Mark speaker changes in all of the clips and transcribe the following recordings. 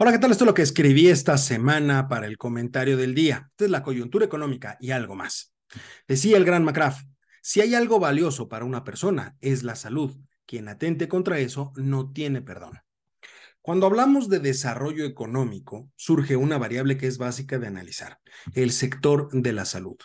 Speaker 1: Hola, ¿qué tal? Esto es lo que escribí esta semana para el comentario del día. Esta es la coyuntura económica y algo más. Decía el gran McCraft, si hay algo valioso para una persona, es la salud. Quien atente contra eso no tiene perdón. Cuando hablamos de desarrollo económico, surge una variable que es básica de analizar, el sector de la salud.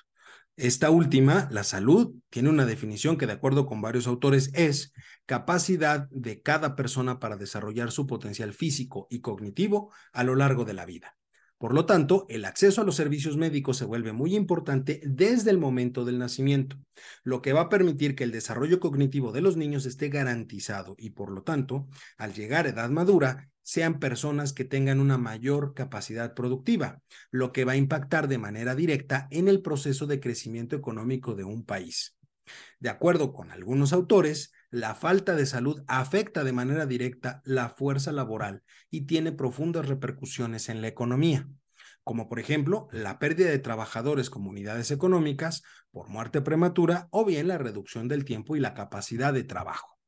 Speaker 1: Esta última, la salud, tiene una definición que de acuerdo con varios autores es capacidad de cada persona para desarrollar su potencial físico y cognitivo a lo largo de la vida. Por lo tanto, el acceso a los servicios médicos se vuelve muy importante desde el momento del nacimiento, lo que va a permitir que el desarrollo cognitivo de los niños esté garantizado y, por lo tanto, al llegar a edad madura, sean personas que tengan una mayor capacidad productiva, lo que va a impactar de manera directa en el proceso de crecimiento económico de un país. De acuerdo con algunos autores, la falta de salud afecta de manera directa la fuerza laboral y tiene profundas repercusiones en la economía, como por ejemplo la pérdida de trabajadores como unidades económicas por muerte prematura o bien la reducción del tiempo y la capacidad de trabajo.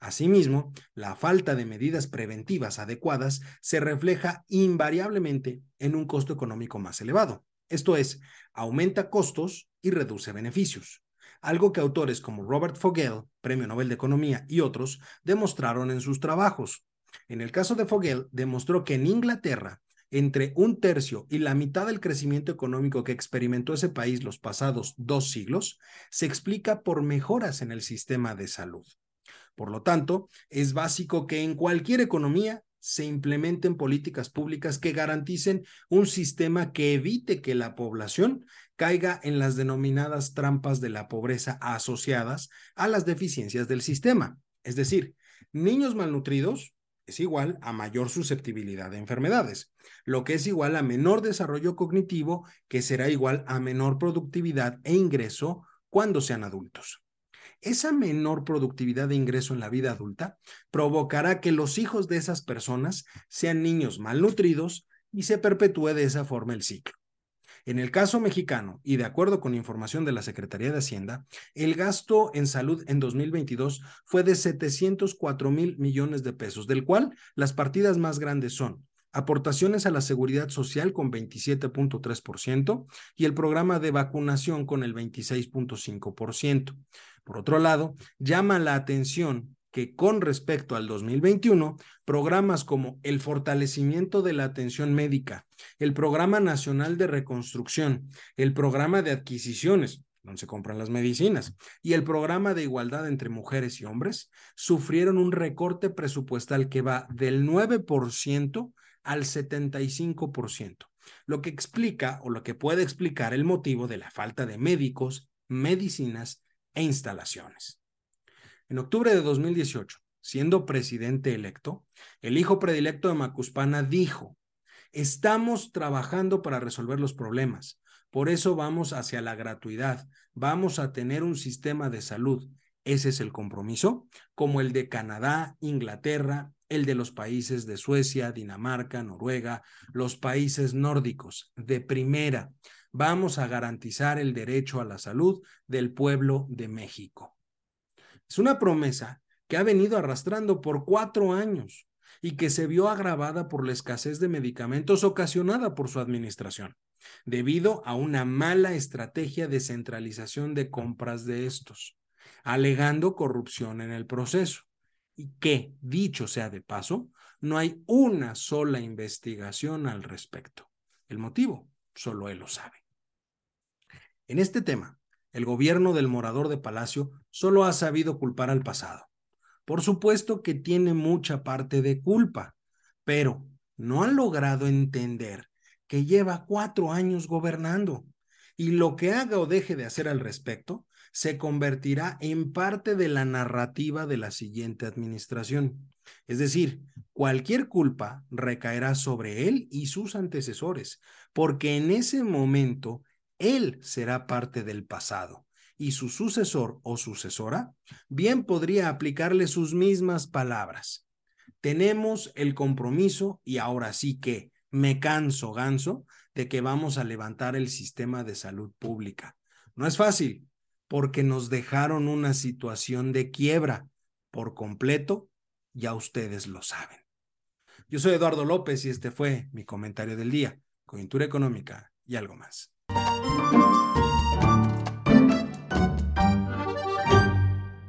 Speaker 1: Asimismo, la falta de medidas preventivas adecuadas se refleja invariablemente en un costo económico más elevado. Esto es, aumenta costos y reduce beneficios, algo que autores como Robert Fogel, Premio Nobel de Economía, y otros demostraron en sus trabajos. En el caso de Fogel, demostró que en Inglaterra, entre un tercio y la mitad del crecimiento económico que experimentó ese país los pasados dos siglos se explica por mejoras en el sistema de salud. Por lo tanto, es básico que en cualquier economía se implementen políticas públicas que garanticen un sistema que evite que la población caiga en las denominadas trampas de la pobreza asociadas a las deficiencias del sistema. Es decir, niños malnutridos es igual a mayor susceptibilidad de enfermedades, lo que es igual a menor desarrollo cognitivo, que será igual a menor productividad e ingreso cuando sean adultos esa menor productividad de ingreso en la vida adulta provocará que los hijos de esas personas sean niños malnutridos y se perpetúe de esa forma el ciclo. En el caso mexicano, y de acuerdo con información de la Secretaría de Hacienda, el gasto en salud en 2022 fue de 704 mil millones de pesos, del cual las partidas más grandes son aportaciones a la seguridad social con 27.3% y el programa de vacunación con el 26.5%. Por otro lado, llama la atención que con respecto al 2021, programas como el fortalecimiento de la atención médica, el Programa Nacional de Reconstrucción, el Programa de Adquisiciones, donde se compran las medicinas, y el Programa de Igualdad entre Mujeres y Hombres, sufrieron un recorte presupuestal que va del 9% al 75%, lo que explica o lo que puede explicar el motivo de la falta de médicos, medicinas e instalaciones. En octubre de 2018, siendo presidente electo, el hijo predilecto de Macuspana dijo, estamos trabajando para resolver los problemas, por eso vamos hacia la gratuidad, vamos a tener un sistema de salud. Ese es el compromiso, como el de Canadá, Inglaterra, el de los países de Suecia, Dinamarca, Noruega, los países nórdicos, de primera. Vamos a garantizar el derecho a la salud del pueblo de México. Es una promesa que ha venido arrastrando por cuatro años y que se vio agravada por la escasez de medicamentos ocasionada por su administración, debido a una mala estrategia de centralización de compras de estos, alegando corrupción en el proceso y que, dicho sea de paso, no hay una sola investigación al respecto. El motivo, solo él lo sabe. En este tema, el gobierno del morador de Palacio solo ha sabido culpar al pasado. Por supuesto que tiene mucha parte de culpa, pero no ha logrado entender que lleva cuatro años gobernando y lo que haga o deje de hacer al respecto se convertirá en parte de la narrativa de la siguiente administración. Es decir, cualquier culpa recaerá sobre él y sus antecesores, porque en ese momento él será parte del pasado y su sucesor o sucesora bien podría aplicarle sus mismas palabras. Tenemos el compromiso y ahora sí que me canso ganso de que vamos a levantar el sistema de salud pública. No es fácil, porque nos dejaron una situación de quiebra por completo, ya ustedes lo saben. Yo soy Eduardo López y este fue mi comentario del día, coyuntura económica y algo más.